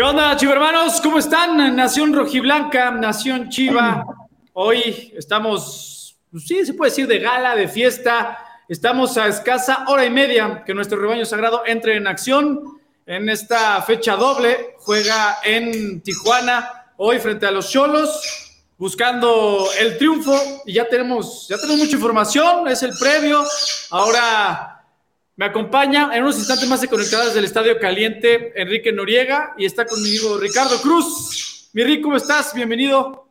¿Qué onda, Chiva hermanos? ¿Cómo están? Nación Rojiblanca, Nación Chiva. Hoy estamos, pues sí, se puede decir de gala, de fiesta. Estamos a escasa hora y media que nuestro rebaño sagrado entre en acción en esta fecha doble. Juega en Tijuana hoy frente a los Cholos, buscando el triunfo. Y ya tenemos, ya tenemos mucha información. Es el previo. Ahora me acompaña en unos instantes más de conectadas del Estadio Caliente Enrique Noriega y está conmigo Ricardo Cruz. Mi Rick, ¿cómo estás? Bienvenido.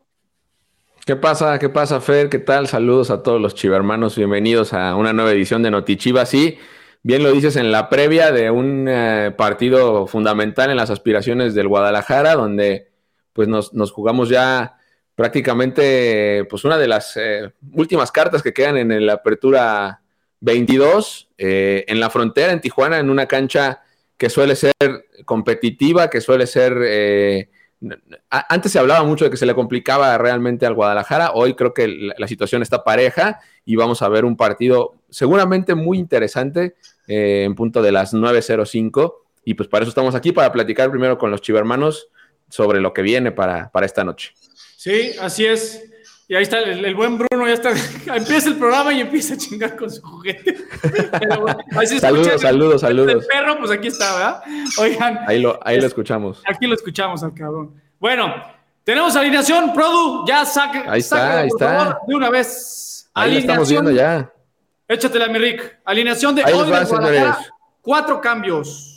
¿Qué pasa? ¿Qué pasa, Fer? ¿Qué tal? Saludos a todos los chivermanos. Bienvenidos a una nueva edición de Notichiva. Sí, bien lo dices en la previa de un eh, partido fundamental en las aspiraciones del Guadalajara, donde pues nos, jugamos ya prácticamente pues una de las eh, últimas cartas que quedan en la apertura 22 eh, en la frontera, en Tijuana, en una cancha que suele ser competitiva, que suele ser... Eh, antes se hablaba mucho de que se le complicaba realmente al Guadalajara, hoy creo que la, situación está pareja y vamos a ver un partido seguramente muy interesante eh, en punto de las 9.05 y pues para eso estamos aquí, para platicar primero con los chivermanos sobre lo que viene para, para esta noche. Sí, así es. Y ahí está el, buen Bruno, ya está. Empieza el programa y empieza a chingar con su juguete. saludos, saludos, saludos. El perro, pues aquí está, ¿verdad? Oigan. Ahí lo, ahí lo escuchamos. Aquí lo escuchamos al cabrón. Bueno, tenemos alineación, Produ, ya saca. Ahí está, ahí está. de una vez. Ahí lo estamos viendo ya. Échatela, mi Rick. Alineación de hoy de Cuatro cambios.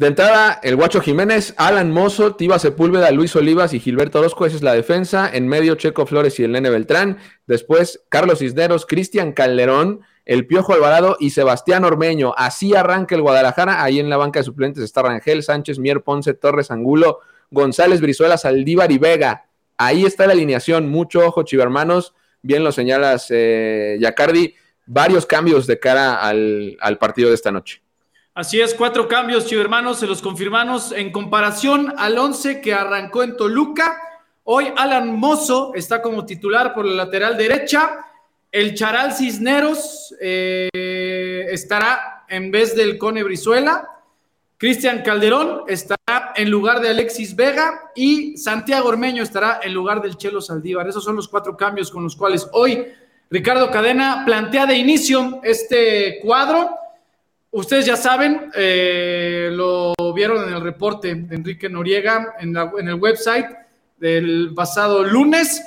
De entrada, el Guacho Jiménez, Alan Mozo, Tiba Sepúlveda, Luis Olivas y Gilberto Orozco, esa es la defensa. En medio, Checo Flores y el Nene Beltrán. Después, Carlos Cisneros, Cristian Calderón, el Piojo Alvarado y Sebastián Ormeño. Así arranca el Guadalajara. Ahí en la banca de suplentes está Rangel Sánchez, Mier Ponce, Torres Angulo, González Brizuela, Saldívar y Vega. Ahí está la alineación. Mucho ojo, chivermanos. Bien lo señalas, eh, Yacardi. Varios cambios de cara al partido de esta noche. Así es, cuatro cambios, hermanos, se los confirmamos en comparación al 11 que arrancó en Toluca. Hoy Alan Mozo está como titular por la lateral derecha. El Charal Cisneros eh, estará en vez del Cone Brizuela. Cristian Calderón estará en lugar de Alexis Vega y Santiago Ormeño estará en lugar del Chelo Saldívar. Esos son los cuatro cambios con los cuales hoy Ricardo Cadena plantea de inicio este cuadro Ustedes ya saben, eh, lo vieron en el reporte de Enrique Noriega en, el website del pasado lunes.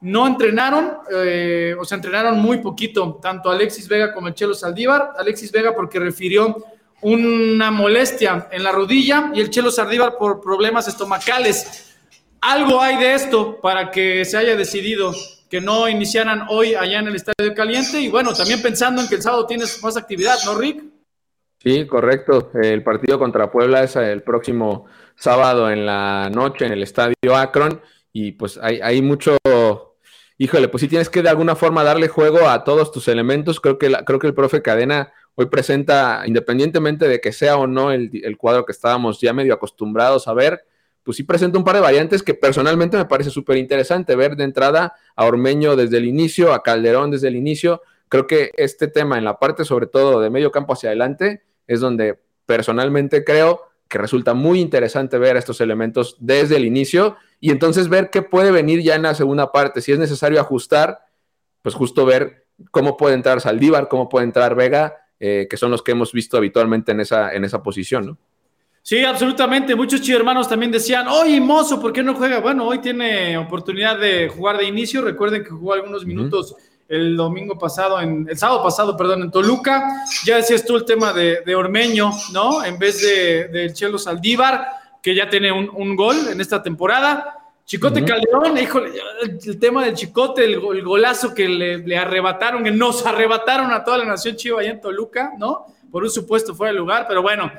No entrenaron, eh, o sea, entrenaron muy poquito, tanto Alexis Vega como el Chelo Saldívar. Alexis Vega porque refirió una molestia en la rodilla y el Chelo Saldívar por problemas estomacales. Algo hay de esto para que se haya decidido que no iniciaran hoy allá en el Estadio Caliente y bueno, también pensando en que el sábado tienes más actividad, ¿no, Rick? Sí, correcto. El partido contra Puebla es el próximo sábado en la noche en el Estadio Akron y pues hay, hay mucho, híjole, pues si tienes que de alguna forma darle juego a todos tus elementos, creo que, creo que el profe Cadena hoy presenta, independientemente de que sea o no el, el, cuadro que estábamos ya medio acostumbrados a ver, pues sí presenta un par de variantes que personalmente me parece súper interesante ver de entrada a Ormeño desde el inicio, a Calderón desde el inicio. Creo que este tema en la parte sobre todo de medio campo hacia adelante, es donde personalmente creo que resulta muy interesante ver estos elementos desde el inicio y entonces ver qué puede venir ya en la segunda parte. Si es necesario ajustar, pues justo ver cómo puede entrar Saldívar, cómo puede entrar Vega, eh, que son los que hemos visto habitualmente en esa, en esa posición, ¿no? Sí, absolutamente. Muchos hermanos también decían, oye, Mozo, ¿por qué no juega? Bueno, hoy tiene oportunidad de jugar de inicio. Recuerden que jugó algunos minutos el domingo pasado, en, el sábado pasado, perdón, en Toluca. Ya decías tú el tema de, Ormeño, ¿no? En vez del de, Chelo Saldívar, que ya tiene un, gol en esta temporada. Chicote Calderón, híjole, el, tema del Chicote, el, golazo que le, arrebataron, que nos arrebataron a toda la nación chiva allá en Toluca, ¿no? Por un supuesto fuera de lugar, pero bueno,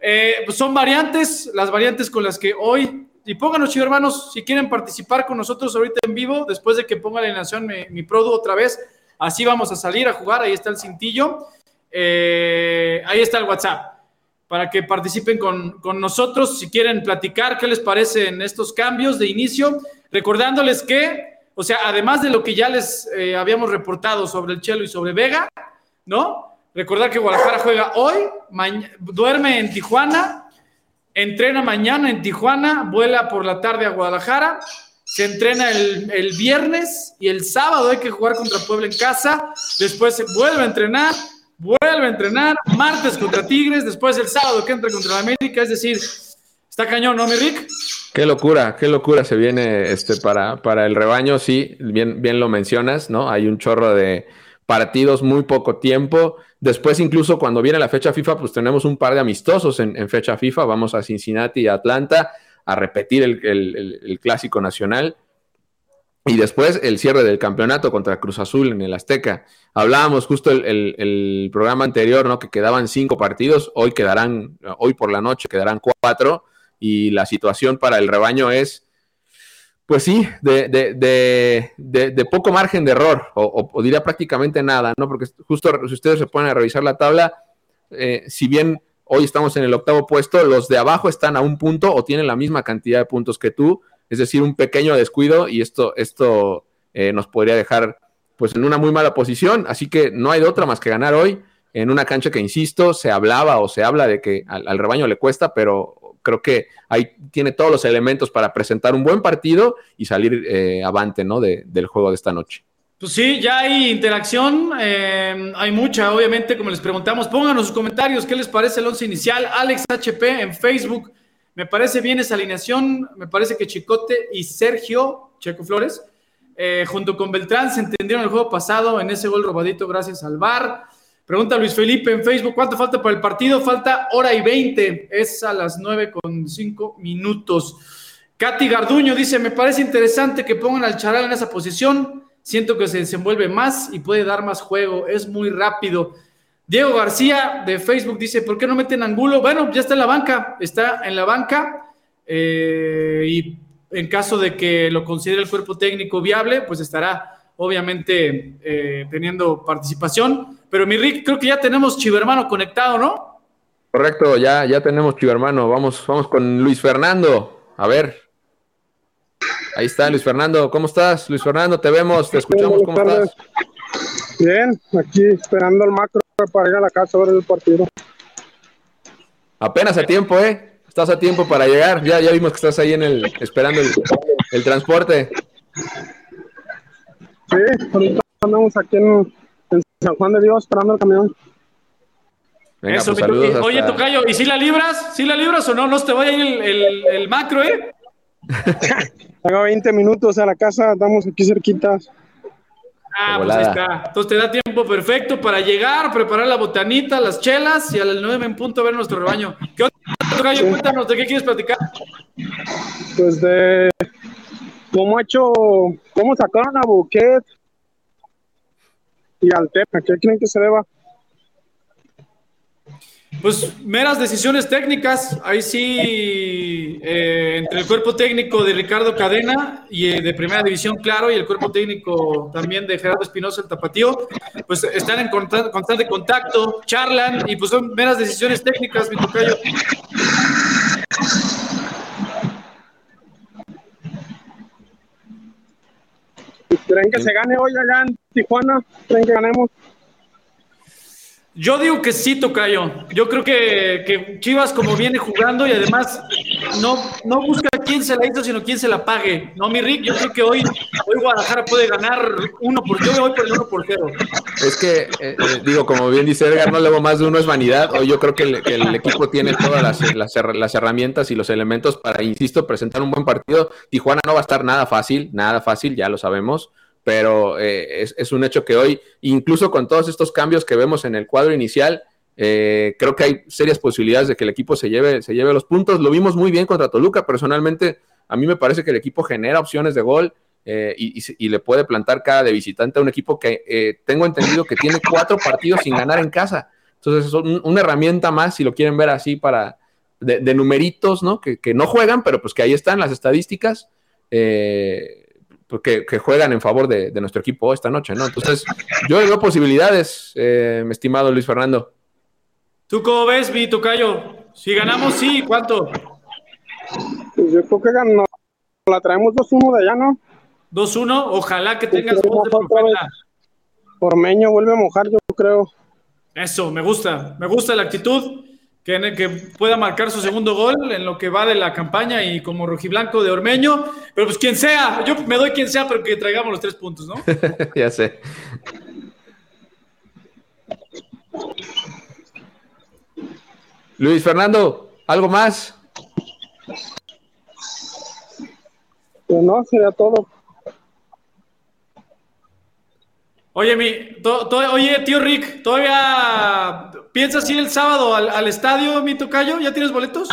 eh, pues son variantes, las variantes con las que hoy y pónganos, hermanos, si quieren participar con nosotros ahorita en vivo, después de que ponga la alineación mi, mi Produ otra vez, así vamos a salir a jugar, ahí está el cintillo, eh, ahí está el WhatsApp, para que participen con, nosotros, si quieren platicar qué les parece en estos cambios de inicio, recordándoles que, o sea, además de lo que ya les eh, habíamos reportado sobre el Chelo y sobre Vega, ¿no? Recordar que Guadalajara juega hoy, duerme en Tijuana, entrena mañana en Tijuana, vuela por la tarde a Guadalajara, se entrena el, el, viernes y el sábado hay que jugar contra Puebla en casa, después se vuelve a entrenar, vuelve a entrenar, martes contra Tigres, después el sábado que entra contra la América, es decir, está cañón, ¿no, mi? Qué locura, qué locura se viene este para, para el rebaño, sí, bien, bien lo mencionas, ¿no? Hay un chorro de partidos, muy poco tiempo. Después, incluso cuando viene la fecha FIFA, pues tenemos un par de amistosos en, fecha FIFA. Vamos a Cincinnati y Atlanta a repetir el, clásico nacional. Y después el cierre del campeonato contra Cruz Azul en el Azteca. Hablábamos justo el, el, programa anterior, ¿no? Que quedaban cinco partidos, hoy quedarán, hoy por la noche quedarán cuatro, y la situación para el rebaño es pues sí, de, de, de, poco margen de error, o, diría prácticamente nada, ¿no? Porque justo si ustedes se ponen a revisar la tabla, eh, si bien hoy estamos en el octavo puesto, los de abajo están a un punto o tienen la misma cantidad de puntos que tú, es decir, un pequeño descuido y esto, esto eh, nos podría dejar pues en una muy mala posición, así que no hay de otra más que ganar hoy en una cancha que, insisto, se hablaba o se habla de que al rebaño le cuesta, pero creo que ahí tiene todos los elementos para presentar un buen partido y salir eh, avante ¿no? del juego de esta noche. Pues sí, ya hay interacción, eh, hay mucha, obviamente, como les preguntamos, pónganos sus comentarios, ¿qué les parece el once inicial? Alex HP en Facebook, me parece bien esa alineación, me parece que Chicote y Sergio, Checo Flores, eh, junto con Beltrán, se entendieron el juego pasado en ese gol robadito gracias al VAR. Pregunta Luis Felipe en Facebook, ¿cuánto falta para el partido? Falta hora y veinte, es a las nueve con cinco minutos. Katy Garduño dice, me parece interesante que pongan al Charal en esa posición, siento que se desenvuelve más y puede dar más juego, es muy rápido. Diego García de Facebook dice, ¿por qué no meten Angulo? Bueno, ya está en la banca, está en la banca eh, y en caso de que lo considere el cuerpo técnico viable, pues estará obviamente eh, teniendo participación. Pero mi Rick, creo que ya tenemos Chivermano conectado, ¿no? Correcto, ya, ya tenemos Chivermano. Vamos, vamos con Luis Fernando. A ver. Ahí está Luis Fernando. ¿Cómo estás, Luis Fernando? Te vemos, te escuchamos. ¿Cómo estás? Bien, aquí esperando el macro para ir a la casa a ver el partido. Apenas a tiempo, ¿eh? Estás a tiempo para llegar. Ya, ya vimos que estás ahí en el, esperando el, el transporte. Sí, ahorita andamos aquí en, San Juan de Dios esperando el camión. Eso, pues, Oye, Tocayo, ¿y si la libras? ¿Si la libras o no? No te vaya el, el, el macro, ¿eh? Tengo 20 minutos a la casa, estamos aquí cerquitas. Ah, pues ahí está. Entonces te da tiempo perfecto para llegar, preparar la botanita, las chelas y a las 9 en punto ver nuestro rebaño. ¿Qué onda, Tocayo? Cuéntanos, ¿de qué quieres platicar? Pues de cómo ha hecho, cómo sacaron a Buquet y al ¿A qué creen que se deba? Pues meras decisiones técnicas, ahí sí, eh, entre el cuerpo técnico de Ricardo Cadena y eh, de Primera División, claro, y el cuerpo técnico también de Gerardo Espinosa, el Tapatío, pues están en constante contacto, charlan y pues son meras decisiones técnicas, mi tocayo. ¿Creen que se gane hoy allá en Tijuana? ¿Creen que ganemos? Yo digo que sí, Tocayo. Yo creo que, Chivas, como viene jugando y además no, no busca quién se la hizo, sino quién se la pague. No, mi Rick, yo creo que hoy, hoy Guadalajara puede ganar uno por yo me voy por el uno por cero. Es que, eh, eh, digo, como bien dice Edgar, no le más de uno es vanidad. Hoy yo creo que el, equipo tiene todas las, las, herramientas y los elementos para, insisto, presentar un buen partido. Tijuana no va a estar nada fácil, nada fácil, ya lo sabemos pero eh, es, un hecho que hoy, incluso con todos estos cambios que vemos en el cuadro inicial, eh, creo que hay serias posibilidades de que el equipo se lleve, se lleve los puntos. Lo vimos muy bien contra Toluca, personalmente a mí me parece que el equipo genera opciones de gol eh, y, le puede plantar cada de visitante a un equipo que tengo entendido que tiene cuatro partidos sin ganar en casa. Entonces es una herramienta más, si lo quieren ver así, para de, numeritos, ¿no? Que, que, no juegan, pero pues que ahí están las estadísticas. Eh, que, juegan en favor de, nuestro equipo esta noche, ¿no? Entonces, yo veo posibilidades, eh, mi estimado Luis Fernando. ¿Tú cómo ves, mi tocayo? Si ganamos, sí, ¿cuánto? Pues yo creo que ganamos, la traemos 2-1 de allá, ¿no? 2-1, ojalá que tengas voz Pormeño vuelve a mojar, yo creo. Eso, me gusta, me gusta la actitud. Que, que pueda marcar su segundo gol en lo que va de la campaña y como rojiblanco de Ormeño. Pero pues quien sea, yo me doy quien sea, pero que traigamos los tres puntos, ¿no? ya sé. Luis Fernando, ¿algo más? Pues no, sería todo. Oye, mi, oye, tío Rick, ¿todavía piensas ir el sábado al, estadio, mi tocayo? ¿Ya tienes boletos?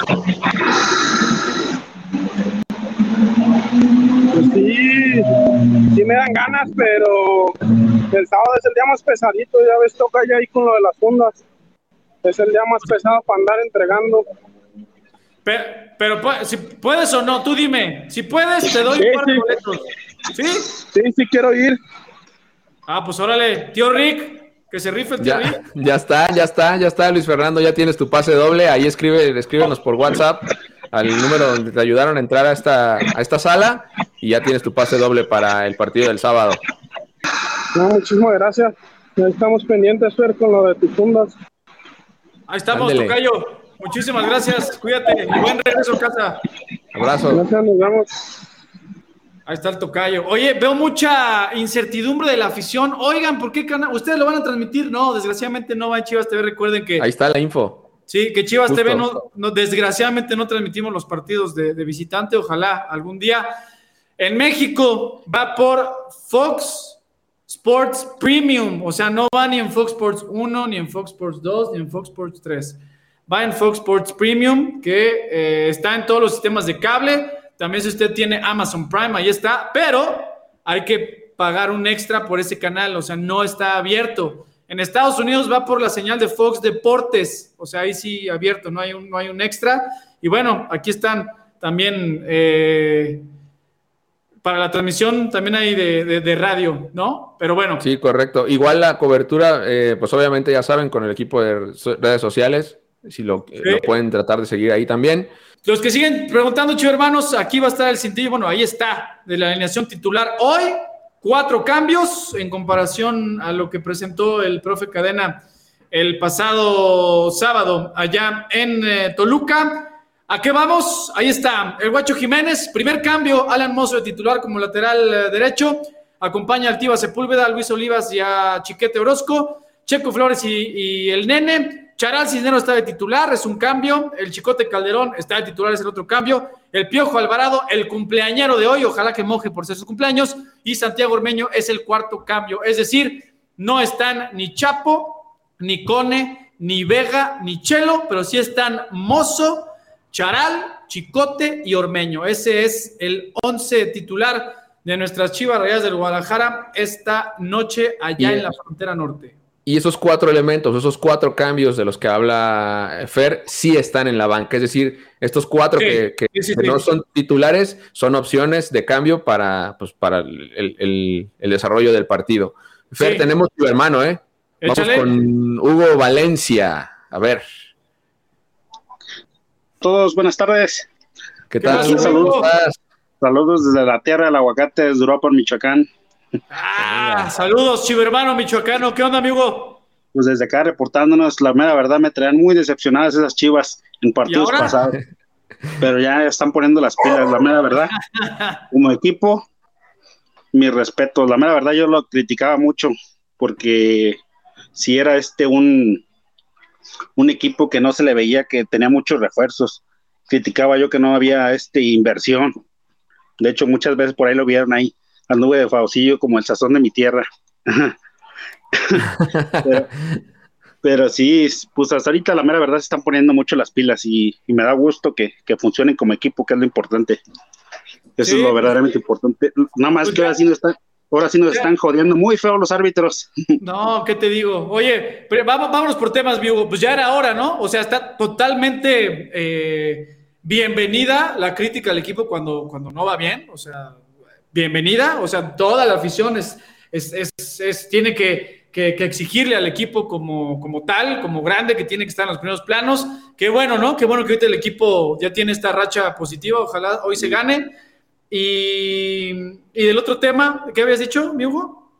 Pues sí, sí me dan ganas, pero el sábado es el día más pesadito, ya ves, toca ya ahí con lo de las fundas. Es el día más pesado para andar entregando. Pero, si puedes o no, tú dime. Si puedes, te doy un par de boletos. ¿Sí? Sí, sí quiero ir. Ah, pues órale, tío Rick, que se rife el tío ya, Rick. Ya está, ya está, ya está, Luis Fernando, ya tienes tu pase doble. Ahí escribe, escríbenos por WhatsApp al número donde te ayudaron a entrar a esta, a esta sala y ya tienes tu pase doble para el partido del sábado. No, muchísimas gracias. Estamos pendientes, Fer, con lo de tus fundas. Ahí estamos, Tocayo. Muchísimas gracias. Cuídate y buen regreso a casa. Abrazo. Gracias, nos vemos. Ahí está el tocayo. Oye, veo mucha incertidumbre de la afición. Oigan, ¿por qué canal? ¿Ustedes lo van a transmitir? No, desgraciadamente no va en Chivas TV. Recuerden que. Ahí está la info. Sí, que Chivas TV no, desgraciadamente no transmitimos los partidos de, visitante. Ojalá algún día. En México va por Fox Sports Premium. O sea, no va ni en Fox Sports 1, ni en Fox Sports 2, ni en Fox Sports 3. Va en Fox Sports Premium, que eh, está en todos los sistemas de cable también si usted tiene Amazon Prime, ahí está, pero hay que pagar un extra por ese canal, o sea, no está abierto. En Estados Unidos va por la señal de Fox Deportes, o sea, ahí sí abierto, no hay un, no hay un extra. Y bueno, aquí están también eh, para la transmisión, también hay de, radio, ¿no? Pero bueno. Sí, correcto. Igual la cobertura, eh, pues obviamente ya saben, con el equipo de redes sociales, si lo, lo pueden tratar de seguir ahí también. Los que siguen preguntando, chivo hermanos, aquí va a estar el cintillo. Bueno, ahí está, de la alineación titular. Hoy, cuatro cambios en comparación a lo que presentó el profe Cadena el pasado sábado allá en eh, Toluca. ¿A qué vamos? Ahí está, el Guacho Jiménez, primer cambio, Alan Mozo de titular como lateral eh, derecho. Acompaña al Tiva Sepúlveda, a Luis Olivas y a Chiquete Orozco. Checo Flores y, y el Nene. Charal Cisneros está de titular, es un cambio. El Chicote Calderón está de titular, es el otro cambio. El Piojo Alvarado, el cumpleañero de hoy, ojalá que moje por ser su cumpleaños. Y Santiago Ormeño es el cuarto cambio. Es decir, no están ni Chapo, ni Cone, ni Vega, ni Chelo, pero sí están Mozo, Charal, Chicote y Ormeño. Ese es el once titular de nuestras Chivas Rayas del Guadalajara esta noche allá en la frontera norte. Y esos cuatro elementos, esos cuatro cambios de los que habla Fer, sí están en la banca. Es decir, estos cuatro que, no son titulares son opciones de cambio para, pues, para el, desarrollo del partido. Fer, tenemos tu hermano, ¿eh? Vamos con Hugo Valencia. A ver. Todos, buenas tardes. ¿Qué, tal? Saludos, saludos desde la tierra del aguacate, desde Europa, Michoacán. Ah, saludos, chivo hermano michoacano. ¿Qué onda, amigo? Pues desde acá reportándonos, la mera verdad me traían muy decepcionadas esas chivas en partidos pasados. Pero ya están poniendo las pilas, la mera verdad. Como equipo, mi respeto. La mera verdad yo lo criticaba mucho porque si era este un, un equipo que no se le veía que tenía muchos refuerzos. Criticaba yo que no había este inversión. De hecho, muchas veces por ahí lo vieron ahí nube de Faucillo como el sazón de mi tierra. pero, sí, pues hasta ahorita la mera verdad se están poniendo mucho las pilas y, me da gusto que, funcionen como equipo, que es lo importante. Eso es lo verdaderamente importante. Nada más pues que ahora sí nos están, ahora sí nos están jodiendo muy feo los árbitros. No, ¿qué te digo? Oye, pero vamos, vámonos por temas, Viugo. Pues ya era hora, ¿no? O sea, está totalmente eh, bienvenida la crítica al equipo cuando, cuando no va bien. O sea, bienvenida, o sea, toda la afición es, es, tiene que, exigirle al equipo como, como tal, como grande, que tiene que estar en los primeros planos. Qué bueno, ¿no? Qué bueno que ahorita el equipo ya tiene esta racha positiva, ojalá hoy se gane. Y, del otro tema, ¿qué habías dicho, mi Hugo?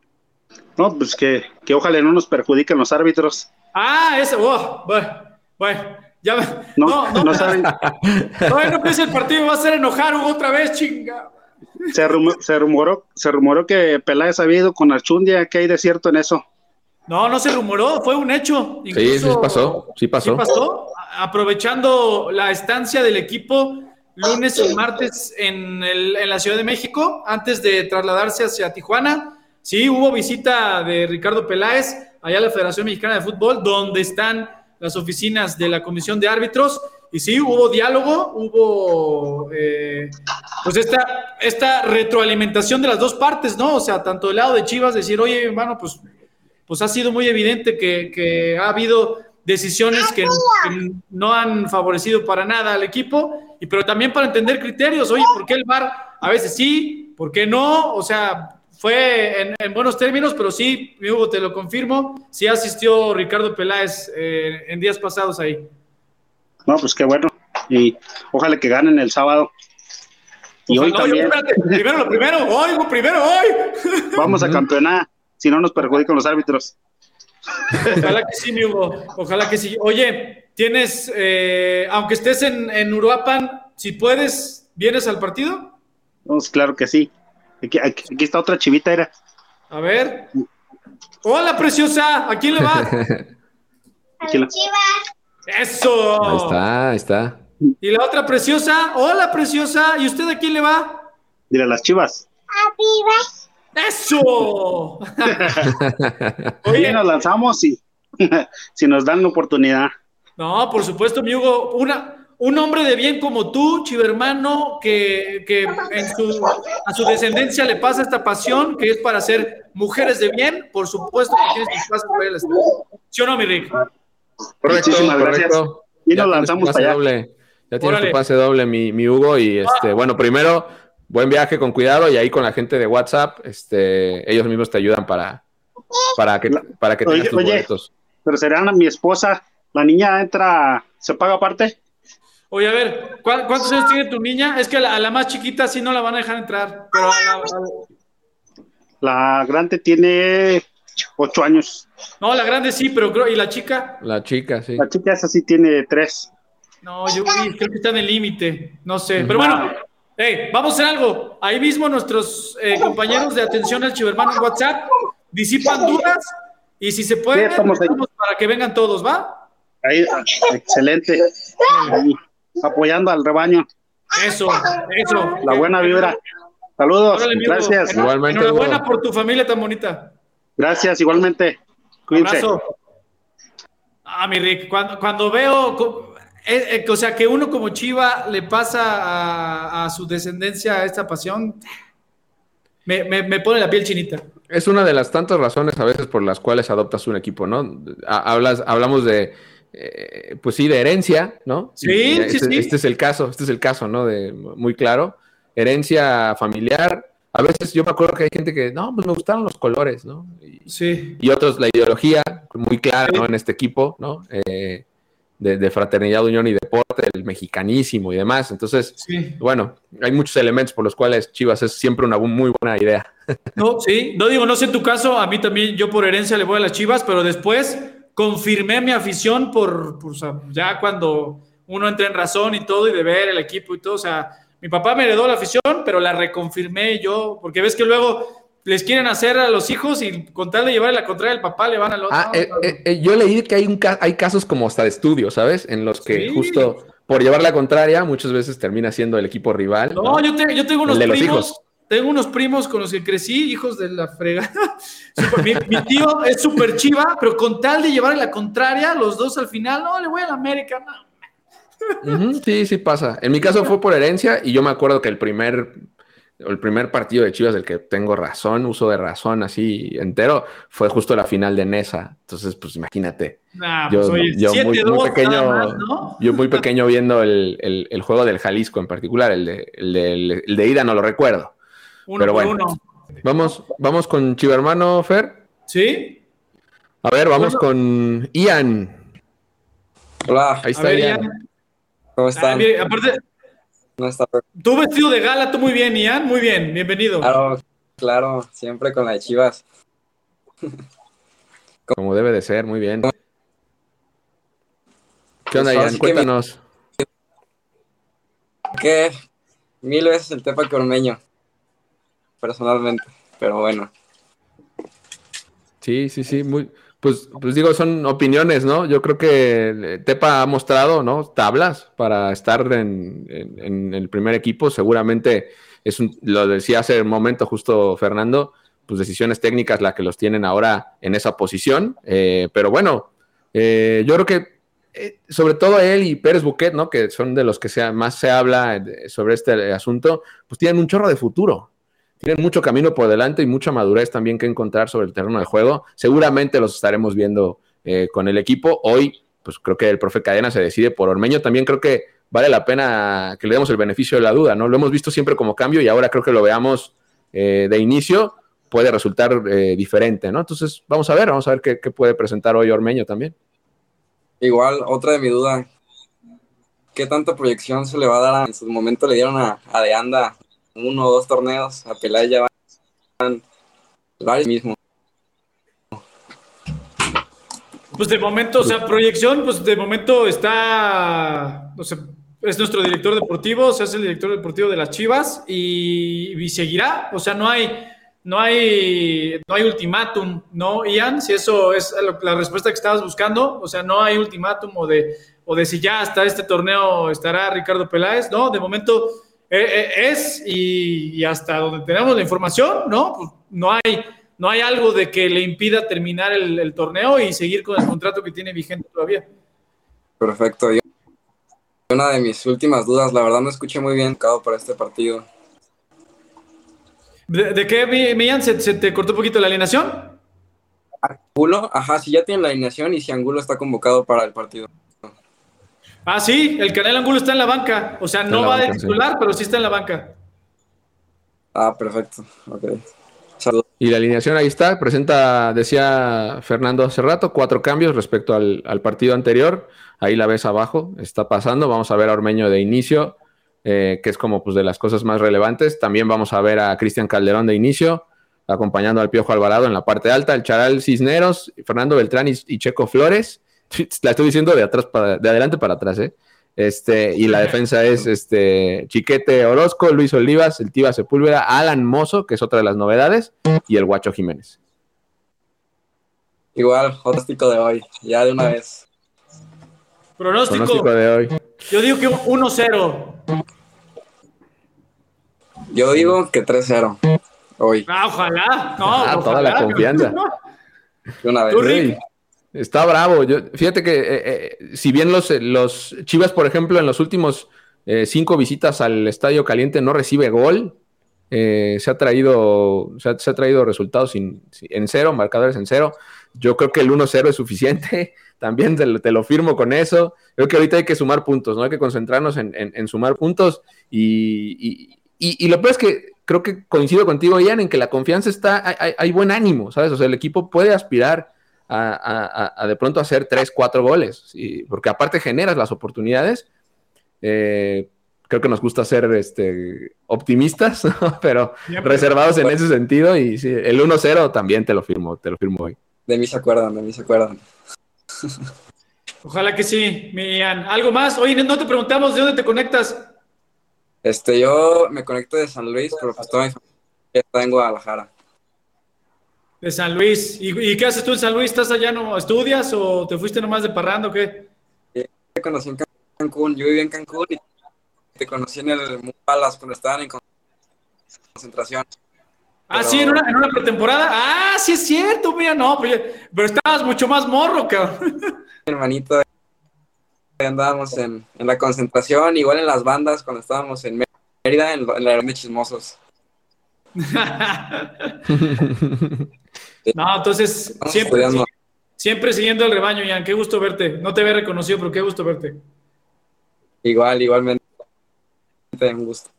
No, pues que, ojalá no nos perjudiquen los árbitros. Ah, ese, oh, bueno, bueno, Ya, no, no, no, no saben. No, no empieza el partido, va a hacer enojar Vez, chinga. Se, se, rumoró, se rumoró que Peláez había ido con Archundia, ¿qué hay de cierto en eso? No, no se rumoró, fue un hecho. sí, sí pasó, sí pasó. Sí pasó, aprovechando la estancia del equipo lunes y martes en, el, en la Ciudad de México, antes de trasladarse hacia Tijuana. Sí, hubo visita de Ricardo Peláez allá a la Federación Mexicana de Fútbol, donde están las oficinas de la Comisión de Árbitros. Y sí, hubo diálogo, hubo eh, pues esta, esta retroalimentación de las dos partes, ¿no? O sea, tanto del lado de Chivas, decir, oye, hermano, pues, pues ha sido muy evidente que, que ha habido decisiones que, no han favorecido para nada al equipo, y pero también para entender criterios, oye, ¿por qué el VAR a veces sí, por qué no? O sea, fue en, buenos términos, pero sí, Hugo, te lo confirmo, sí asistió Ricardo Peláez eh, en días pasados ahí. No, pues qué bueno. Y ojalá que ganen el sábado. Y hoy también. primero lo primero, hoy, primero hoy. Vamos a campeonar, si no nos perjudican los árbitros. Ojalá que sí, mi Hugo. Ojalá que sí. Oye, tienes, eh, aunque estés en, en, Uruapan, si puedes, ¿vienes al partido? Pues claro que sí. Aquí, aquí, está otra chivita, era. A ver. Hola, preciosa. ¿A quién le va? A Chivas. Eso. Ahí está, ahí está. Y la otra preciosa, hola preciosa, ¿y usted a quién le va? Dile a las chivas. A Chivas. ¡Eso! Oye, nos lanzamos y si nos dan la oportunidad. No, por supuesto, mi Hugo, una, un hombre de bien como tú, chivermano, que, que en su, a su descendencia le pasa esta pasión, que es para ser mujeres de bien, por supuesto que tienes que pasar para el ¿Sí o no, mi Rick? Correcto, correcto. Y nos lanzamos para allá. Doble. Ya tienes tu pase doble, mi, mi Hugo, y este, ah. bueno, primero, buen viaje con cuidado, y ahí con la gente de WhatsApp, este, ellos mismos te ayudan para, para que, para que tengas tus boletos. Pero serán mi esposa, la niña entra, ¿se paga aparte? Oye, a ver, ¿cuántos años tiene tu niña? Es que a la, más chiquita sí no la van a dejar entrar, pero la grande tiene ocho años. No, la grande sí, pero creo, ¿y la chica? La chica, sí. La chica esa sí tiene tres. No, yo creo que está en el límite, no sé. Pero bueno, hey, vamos a hacer algo. Ahí mismo nuestros eh, compañeros de atención al chivermano en WhatsApp disipan dudas y si se puede, para que vengan todos, ¿va? Ahí, excelente. apoyando al rebaño. Eso, eso. La buena vibra. Saludos, gracias. Igualmente. Enhorabuena por tu familia tan bonita. Gracias, igualmente. Cuídense. Abrazo. Ah, mi Rick, cuando, cuando veo, eh, eh, o sea, que uno como Chiva le pasa a, su descendencia esta pasión, me, pone la piel chinita. Es una de las tantas razones a veces por las cuales adoptas un equipo, ¿no? Hablas, hablamos de, eh, pues sí, de herencia, ¿no? Sí, sí, este, sí. Este es el caso, este es el caso, ¿no? De, muy claro. Herencia familiar, a veces yo me acuerdo que hay gente que, no, pues me gustaron los colores, ¿no? Y, sí. Y otros, la ideología, muy clara, ¿no? En este equipo, ¿no? Eh, de, fraternidad, unión y deporte, el mexicanísimo y demás. Entonces, bueno, hay muchos elementos por los cuales Chivas es siempre una muy buena idea. No, sí, no digo, no sé en tu caso, a mí también, yo por herencia le voy a las Chivas, pero después confirmé mi afición por, por o sea, ya cuando uno entra en razón y todo y de ver el equipo y todo, o sea, mi papá me heredó la afición, pero la reconfirmé yo, porque ves que luego les quieren hacer a los hijos y con tal de llevarle la contraria al papá le van al otro. Ah, eh, eh, eh, yo leí que hay, un hay casos como hasta de estudio, ¿sabes? En los que justo por llevar la contraria muchas veces termina siendo el equipo rival. No, Yo, yo, tengo unos primos. Tengo unos primos con los que crecí, hijos de la fregada. mi, tío es súper chiva, pero con tal de llevarle la contraria, los dos al final, no, le voy a la América, no sí, sí pasa. En mi caso fue por herencia y yo me acuerdo que el primer, el primer partido de Chivas del que tengo razón, uso de razón así entero, fue justo la final de Nesa. Entonces, pues imagínate. yo, pues, yo muy, pequeño, yo muy pequeño viendo el, juego del Jalisco en particular, el de, el de, ida no lo recuerdo. Pero bueno, Vamos, vamos con Chivermano, Fer. Sí. A ver, vamos con Ian. Hola. Ahí está Ian. ¿Cómo están? Ah, aparte, no está... tú vestido de gala, tú muy bien, Ian, muy bien, bienvenido. Claro, claro, siempre con la de Chivas. Como debe de ser, muy bien. ¿Qué onda, Pues Ian? Cuéntanos. Que mil veces el Tepa que Ormeño, personalmente, pero bueno. Sí, sí, sí, muy, pues, pues digo, son opiniones, ¿no? Yo creo que Tepa ha mostrado, ¿no? Tablas para estar en, el primer equipo. Seguramente es un, lo decía hace un momento justo Fernando, pues decisiones técnicas la que los tienen ahora en esa posición. Eh, pero bueno, eh, yo creo que eh, sobre todo él y Pérez Buquet, ¿no? Que son de los que se, más se habla de- sobre este asunto, pues tienen un chorro de futuro tienen mucho camino por delante y mucha madurez también que encontrar sobre el terreno de juego. Seguramente los estaremos viendo eh, con el equipo. Hoy, pues creo que el profe Cadena se decide por Ormeño. También creo que vale la pena que le demos el beneficio de la duda, ¿no? Lo hemos visto siempre como cambio y ahora creo que lo veamos eh, de inicio. Puede resultar eh, diferente, ¿no? Entonces, vamos a ver, vamos a ver qué, qué puede presentar hoy Ormeño también. Igual, otra de mi duda. ¿Qué tanta proyección se le va a dar? a- en su momento le dieron a, a De Anda uno o dos torneos, a Peláez ya van varios mismo. Pues de momento, o sea, proyección, pues de momento está, o sea, es nuestro director deportivo, o sea, es el director deportivo de las Chivas y, y seguirá, o sea, no hay, no hay, no hay ultimátum, ¿no, Ian? Si eso es la respuesta que estabas buscando, o sea, no hay ultimátum o de, o de si ya hasta este torneo estará Ricardo Peláez, ¿no? De momento es y, y hasta donde tenemos la información, ¿no? Pues no hay, no hay algo de que le impida terminar el, el torneo y seguir con el contrato que tiene vigente todavía. Perfecto. Yo- una de mis últimas dudas, la verdad no escuché muy bien cada para este partido. ¿De, de qué, Mi- Millán? ¿Se, se te cortó un poquito la alineación? Angulo, ajá, si ya tiene la alineación y si Angulo está convocado para el partido. Ah, sí, el Canel Angulo está en la banca. O sea, en no la va banca, de sí. titular, pero sí está en la banca. Ah, perfecto. Ok. Saludos. Y la alineación ahí está, presenta, decía Fernando hace rato, cuatro cambios respecto al, al partido anterior. Ahí la ves abajo, está pasando. Vamos a ver a Ormeño de inicio, eh, que es como pues, de las cosas más relevantes. También vamos a ver a Cristian Calderón de inicio, acompañando al Piojo Alvarado en la parte alta, el Charal Cisneros, Fernando Beltrán y, y Checo Flores. La estoy diciendo de atrás para, de adelante para atrás, ¿eh? Este, y la defensa es este Chiquete Orozco, Luis Olivas, el Tiva Sepúlveda, Alan Mozo, que es otra de las novedades, y el Guacho Jiménez. Igual, pronóstico de hoy, ya de una vez. Pronóstico. Pronóstico de hoy. Yo digo que 1-0. Yo digo que 3-0 hoy, Ah, ojalá. No, Ah, toda la confianza. de una vez. Tú, Rick. Está bravo. Yo, fíjate que eh, eh, si bien los, los Chivas, por ejemplo, en los últimos eh, cinco visitas al Estadio Caliente no recibe gol, eh, se, ha traído, se, ha, traído resultados en cero, marcadores en cero. Yo creo que el 1-0 es suficiente. También te lo, firmo con eso. Creo que ahorita hay que sumar puntos, ¿no? Hay que concentrarnos en, en- sumar puntos. Y, y- y- lo peor es que creo que coincido contigo, Ian, en que la confianza está, hay- hay buen ánimo, ¿sabes? O sea, el equipo puede aspirar a, a- a- a de pronto hacer tres, cuatro goles, sí, porque aparte generas las oportunidades. Eh, creo que nos gusta ser este, optimistas, ¿no? pero Siempre. reservados en ese sentido. Y sí, el 1-0 también te lo firmo, te lo firmo hoy. De mí se acuerdan, de mí se acuerdan. Ojalá que sí, Millán. ¿Algo más? Oye, no te preguntamos de dónde te conectas. Este, yo me conecto de San Luis, pero pues toda mi familia está en Guadalajara. De San Luis. ¿Y, y qué haces tú en San Luis? ¿Estás allá, no estudias o te fuiste nomás de parrando o qué? Te conocí en Cancún, yo viví en Cancún y te conocí en el Mupalas cuando estaban en concentración. Ah, Pero- sí, en una, en una pretemporada. Ah, sí es cierto, mira, no, pues, pero estabas mucho más morro, cabrón. hermanito, ahí andábamos en, en la concentración, igual en las bandas, cuando estábamos en Mérida, en, en la de chismosos. No, entonces, siempre, siguiendo el rebaño, Ian. Qué gusto verte. No te había reconocido, pero qué gusto verte. Igual, igualmente, un gusto.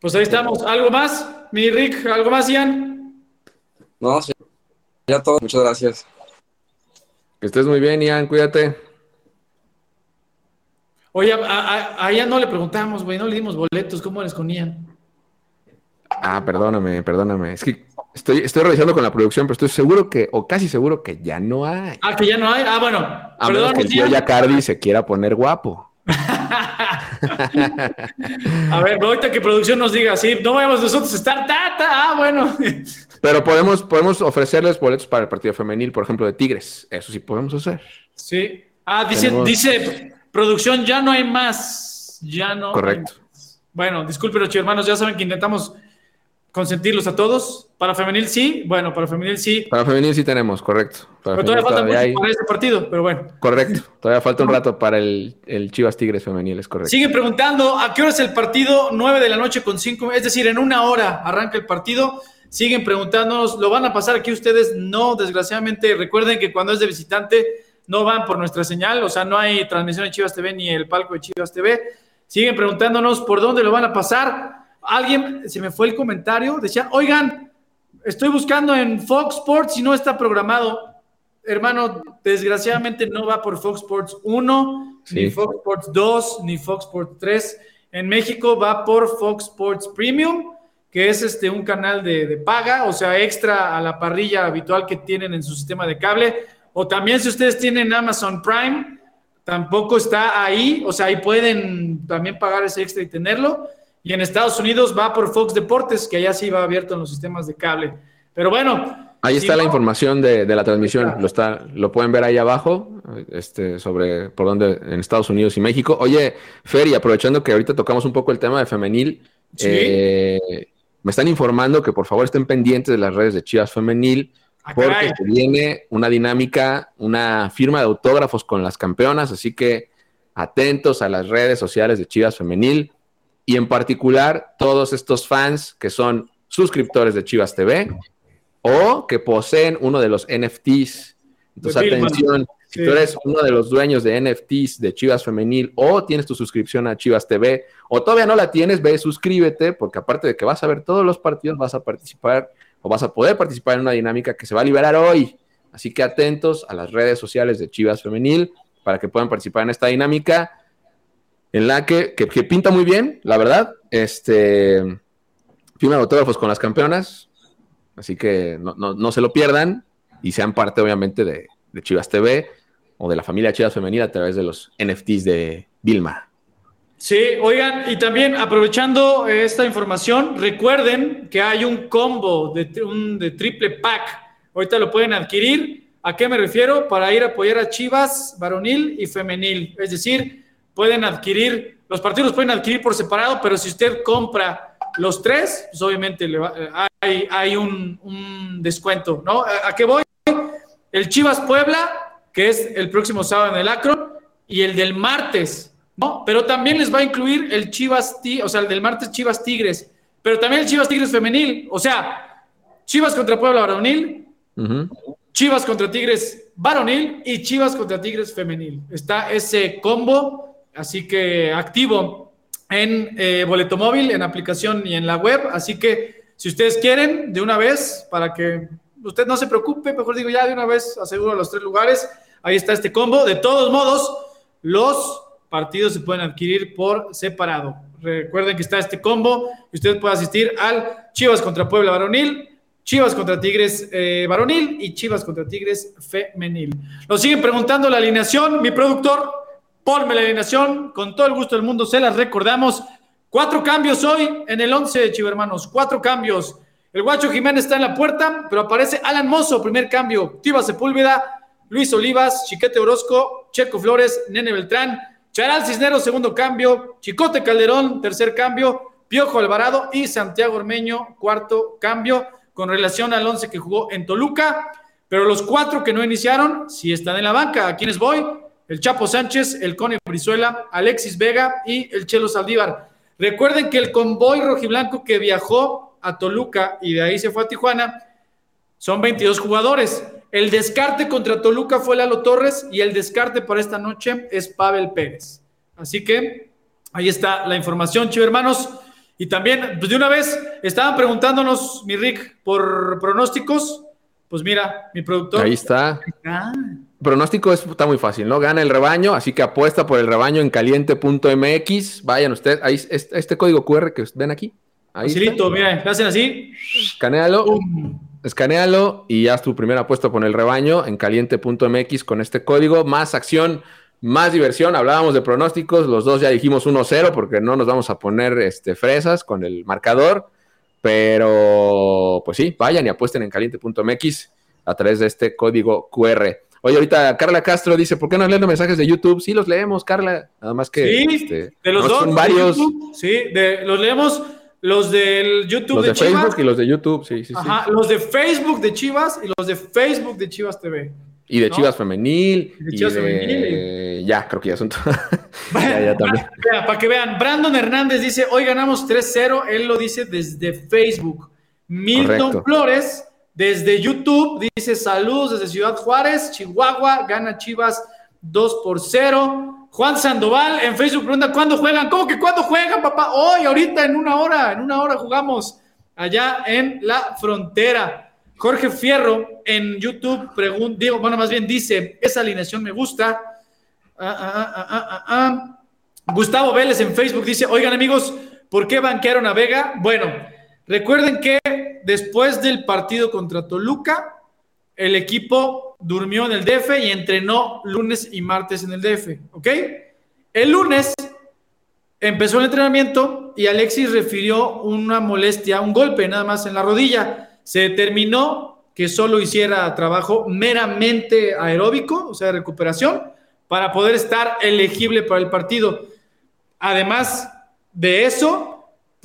Pues ahí estamos. ¿Algo más, mi Rick? ¿Algo más, Ian? No, sí, ya todo, muchas gracias. Que estés muy bien, Ian, cuídate. Oye, a, a- a Ian no le preguntamos, güey, no le dimos boletos. ¿Cómo les con Ian? Ah, perdóname, perdóname. Es que estoy, estoy revisando con la producción, pero estoy seguro que, o casi seguro que ya no hay. Ah, que ya no hay. Ah, bueno. A menos que el tío Yacardi se quiera poner guapo. a ver, ahorita que producción nos diga, sí, no vamos nosotros a estar, ta, ah, bueno. Pero podemos, podemos ofrecerles boletos para el partido femenil, por ejemplo, de Tigres. Eso sí podemos hacer. Sí. Ah, dice, dice producción, ya no hay más. Ya no. Correcto. Bueno, disculpen, hermanos, ya saben que intentamos consentirlos a todos. Para femenil sí, bueno, para femenil sí. Para femenil sí tenemos, correcto. pero todavía falta mucho para este partido, pero bueno. Correcto, todavía falta un rato para el, el, Chivas Tigres femenil, es correcto. Siguen preguntando a qué hora es el partido, 9 de la noche con 5, es decir, en una hora arranca el partido. Siguen preguntándonos, ¿lo van a pasar aquí ustedes? No, desgraciadamente, recuerden que cuando es de visitante no van por nuestra señal, o sea, no hay transmisión en Chivas TV ni el palco de Chivas TV. Siguen preguntándonos por dónde lo van a pasar alguien, se me fue el comentario, decía, oigan, estoy buscando en Fox Sports y no está programado. Hermano, desgraciadamente no va por Fox Sports 1, ni Fox Sports 2, ni Fox Sports 3. En México va por Fox Sports Premium, que es este, un canal de, de paga, o sea, extra a la parrilla habitual que tienen en su sistema de cable. O también si ustedes tienen Amazon Prime, tampoco está ahí, o sea, ahí pueden también pagar ese extra y tenerlo. Y en Estados Unidos va por Fox Deportes, que allá sí va abierto en los sistemas de cable. Pero bueno. Ahí está la información de, la transmisión. Lo, está, lo pueden ver ahí abajo, este, sobre por dónde en Estados Unidos y México. Oye, Fer, y aprovechando que ahorita tocamos un poco el tema de femenil, eh, me están informando que por favor estén pendientes de las redes de Chivas Femenil, ah, porque viene una dinámica, una firma de autógrafos con las campeonas, así que atentos a las redes sociales de Chivas Femenil y en particular todos estos fans que son suscriptores de Chivas TV o que poseen uno de los NFTs. Entonces, atención, si tú eres uno de los dueños de NFTs de Chivas Femenil o tienes tu suscripción a Chivas TV o todavía no la tienes, ve, suscríbete, porque aparte de que vas a ver todos los partidos, vas a participar o vas a poder participar en una dinámica que se va a liberar hoy. Así que atentos a las redes sociales de Chivas Femenil para que puedan participar en esta dinámica en la que, que, pinta muy bien, la verdad. Este, firma autógrafos con las campeonas, así que no, se lo pierdan y sean parte, obviamente, de, Chivas TV o de la familia Chivas Femenina a través de los NFTs de Vilma. Sí, oigan, y también aprovechando esta información, recuerden que hay un combo de, un, de triple pack. Ahorita lo pueden adquirir. ¿A qué me refiero? Para ir a apoyar a Chivas varonil y femenil. Es decir, pueden adquirir, los partidos pueden adquirir por separado, pero si usted compra los tres, pues obviamente le hay, hay un, descuento, ¿no? ¿A, qué voy? El Chivas Puebla, que es el próximo sábado en el Acro, y el del martes, ¿no? Pero también les va a incluir el Chivas, o sea, el del martes Chivas Tigres, pero también el Chivas Tigres femenil, o sea, Chivas contra Puebla varonil, Chivas contra Tigres varonil y Chivas contra Tigres femenil. Está ese combo así que activo en eh, boleto móvil, en aplicación y en la web. Así que si ustedes quieren, de una vez, para que usted no se preocupe, mejor digo ya de una vez, aseguro los tres lugares. Ahí está este combo. De todos modos, los partidos se pueden adquirir por separado. Recuerden que está este combo y usted puede asistir al Chivas contra Puebla varonil, Chivas contra Tigres eh, varonil y Chivas contra Tigres femenil. Nos siguen preguntando la alineación, mi productor. Ponme la con todo el gusto del mundo se las recordamos. Cuatro cambios hoy en el 11 de Chivermanos, cuatro cambios. El Guacho Jiménez está en la puerta, pero aparece Alan Mozo, primer cambio. Tiva Sepúlveda, Luis Olivas, Chiquete Orozco, Checo Flores, Nene Beltrán, Charal Cisneros, segundo cambio. Chicote Calderón, tercer cambio. Piojo Alvarado y Santiago Ormeño, cuarto cambio, con relación al 11 que jugó en Toluca. Pero los cuatro que no iniciaron sí están en la banca. ¿A quiénes voy? El Chapo Sánchez, el Cone Brizuela, Alexis Vega y el Chelo Saldívar. Recuerden que el convoy rojiblanco que viajó a Toluca y de ahí se fue a Tijuana son 22 jugadores. El descarte contra Toluca fue Lalo Torres y el descarte para esta noche es Pavel Pérez. Así que ahí está la información, chivo hermanos. Y también, pues de una vez, estaban preguntándonos, mi Rick, por pronósticos. Pues mira, mi productor. Ahí está. Pronóstico está muy fácil, ¿no? Gana el rebaño, así que apuesta por el rebaño en caliente.mx. Vayan ustedes, ahí este código QR que ven aquí. Ahí Facilito, le hacen así. Escanealo, ¡pum! escanealo y haz tu primera apuesta con el rebaño en caliente.mx con este código. Más acción, más diversión. Hablábamos de pronósticos, los dos ya dijimos 1-0 porque no nos vamos a poner este, fresas con el marcador. Pero, pues sí, vayan y apuesten en caliente.mx a través de este código QR. Oye, ahorita Carla Castro dice, ¿por qué no leemos mensajes de YouTube? Sí, los leemos, Carla. Nada más que Sí, este, de los dos. son de varios. YouTube, sí, de, los leemos. Los del YouTube Los de, de Chivas. Facebook y los de YouTube, sí, sí, sí. Ajá, los de Facebook de Chivas y los de Facebook de Chivas TV. Y de ¿no? Chivas Femenil. Y de y Chivas de- Femenil. Ya, creo que ya son todos. ya, ya también. Vea, para que vean, Brandon Hernández dice, hoy ganamos 3-0, él lo dice desde Facebook. Milton Correcto. Flores, desde YouTube, dice, saludos desde Ciudad Juárez, Chihuahua, gana Chivas 2 por 0. Juan Sandoval en Facebook pregunta, ¿cuándo juegan? ¿Cómo que cuándo juegan, papá? Hoy, ahorita, en una hora, en una hora jugamos allá en la frontera. Jorge Fierro en YouTube pregunta, digo, bueno, más bien dice, esa alineación me gusta. Ah, ah, ah. Gustavo Vélez en Facebook dice, oigan amigos, ¿por qué banquearon a Vega? Bueno, recuerden que después del partido contra Toluca, el equipo durmió en el DF y entrenó lunes y martes en el DF, ¿ok? El lunes empezó el entrenamiento y Alexis refirió una molestia, un golpe nada más en la rodilla. Se determinó que solo hiciera trabajo meramente aeróbico, o sea, recuperación, para poder estar elegible para el partido. Además de eso,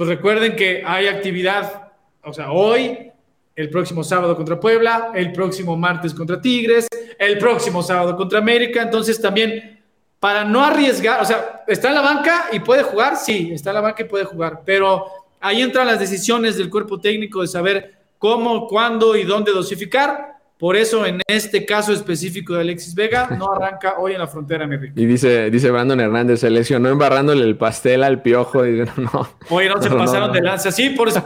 pues recuerden que hay actividad, o sea, hoy, el próximo sábado contra Puebla, el próximo martes contra Tigres, el próximo sábado contra América, entonces también para no arriesgar, o sea, está en la banca y puede jugar, sí, está en la banca y puede jugar, pero ahí entran las decisiones del cuerpo técnico de saber cómo, cuándo y dónde dosificar. Por eso, en este caso específico de Alexis Vega, no arranca hoy en la frontera, mi. Y dice, dice Brandon Hernández, se lesionó embarrándole el pastel al piojo. Y dice, no, Oye, no se No, pasaron no. de lanza. Sí, por eso.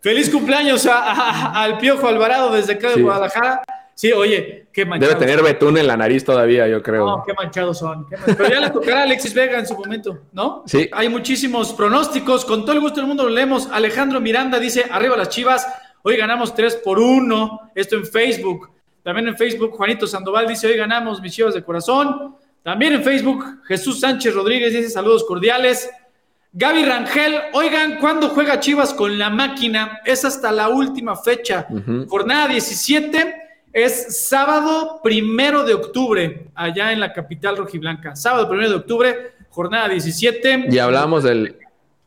Feliz cumpleaños a- a- al Piojo Alvarado desde acá de Sí. Guadalajara. Sí, oye, qué manchados. Debe tener betún en la nariz todavía, yo creo. No, qué manchados son. qué Pero ya le tocará a Alexis Vega en su momento, ¿no? Sí. Hay muchísimos pronósticos. Con todo el gusto del mundo lo leemos. Alejandro Miranda dice: Arriba las chivas. Hoy ganamos 3 por 1. Esto en Facebook. También en Facebook, Juanito Sandoval dice: Hoy ganamos mis chivas de corazón. También en Facebook, Jesús Sánchez Rodríguez dice: Saludos cordiales. Gaby Rangel, oigan, ¿cuándo juega Chivas con la máquina? Es hasta la última fecha. Jornada 17 es sábado primero de octubre, allá en la capital rojiblanca. Sábado primero de octubre, jornada 17. Y hablamos del,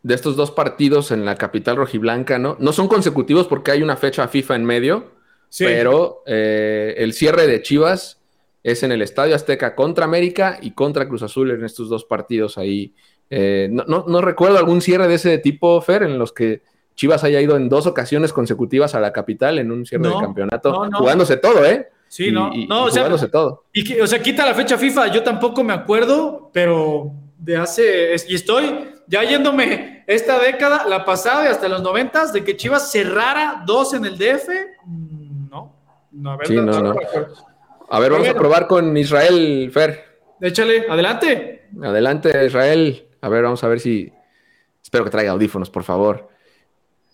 de estos dos partidos en la capital rojiblanca, ¿no? No son consecutivos porque hay una fecha FIFA en medio, Sí. pero eh, el cierre de Chivas es en el Estadio Azteca contra América y contra Cruz Azul en estos dos partidos ahí. Eh, no, no- no recuerdo algún cierre de ese tipo, Fer, en los que Chivas haya ido en dos ocasiones consecutivas a la capital en un cierre No, de campeonato, jugándose todo, ¿eh? Sí, Y- no, y- no, o sea, jugándose todo. y o sea, quita la fecha FIFA, yo tampoco me acuerdo, pero de hace, y estoy ya yéndome esta década, la pasada y hasta los noventas, de que Chivas cerrara dos en el DF, mm, no, no, a ver, Sí, no, no. me acuerdo. A ver, vamos a probar con Israel, Fer. Échale, adelante. Adelante, Israel. A ver, vamos a ver si. Espero que traiga audífonos, por favor.